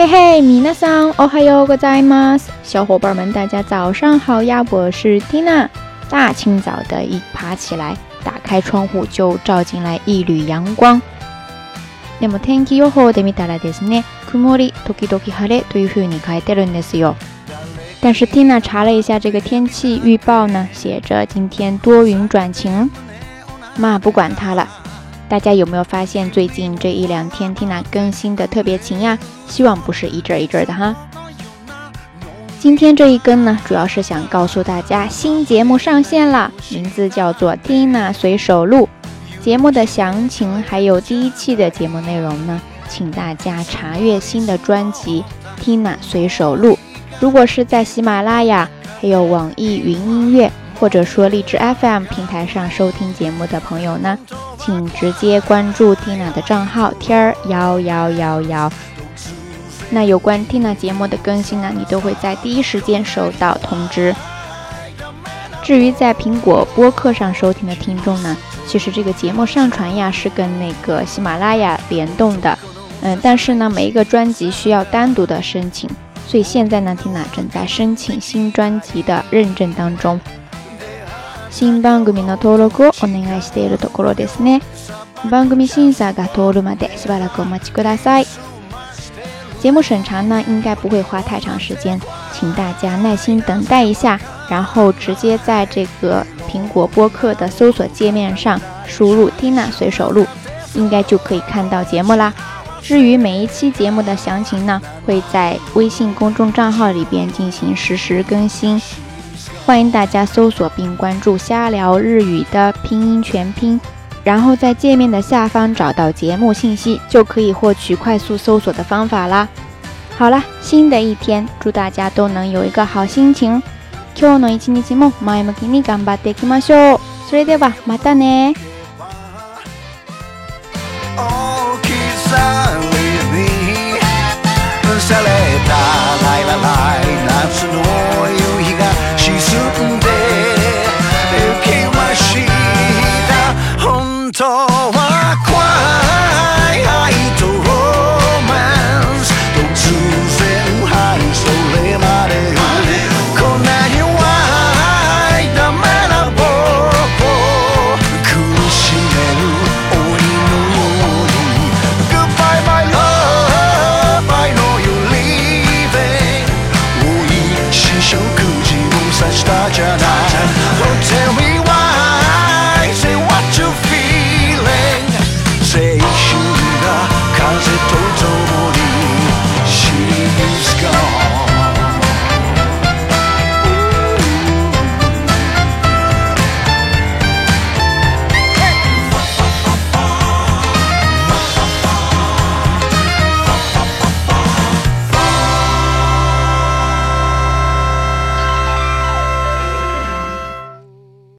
嘿嘿，米娜桑，哦嗨哟，各在吗？小伙伴们，大家早上好呀！我是蒂娜，大清早的一爬起来，打开窗户就照进来一缕阳光。那么天气预报的ミたらですね、曇り時々晴れというふうに書いてあるんですよ。但是蒂娜查了一下这个天气预报呢，写着今天多云转晴。嘛，不管它了。大家有没有发现最近这一两天蒂娜更新的特别勤呀？希望不是一阵儿一阵儿的哈。今天这一根呢，主要是想告诉大家，新节目上线了，名字叫做 Tina 随手录。节目的详情还有第一期的节目内容呢，请大家查阅新的专辑 Tina 随手录。如果是在喜马拉雅、还有网易云音乐，或者说荔枝 FM 平台上收听节目的朋友呢，请直接关注 Tina 的账号天儿幺幺幺幺。那有关蒂娜节目的更新呢，你都会在第一时间收到通知。至于在苹果播客上收听的听众呢，其实这个节目上传呀是跟那个喜马拉雅联动的，嗯，但是呢每一个专辑需要单独的申请，所以现在呢蒂娜正在申请新专辑的认证当中。新番組審査が通るまでしばらくお待ちください。节目审查呢，应该不会花太长时间，请大家耐心等待一下，然后直接在这个苹果播客的搜索界面上输入“ Tina 随手录”，应该就可以看到节目啦。至于每一期节目的详情呢，会在微信公众账号里边进行实时更新，欢迎大家搜索并关注“瞎聊日语”的拼音全拼。然后在界面的下方找到节目信息，就可以获取快速搜索的方法啦。好了，新的一天，祝大家都能有一个好心情。今日の一日も前向きに頑張っていきましょう。それではまたね。저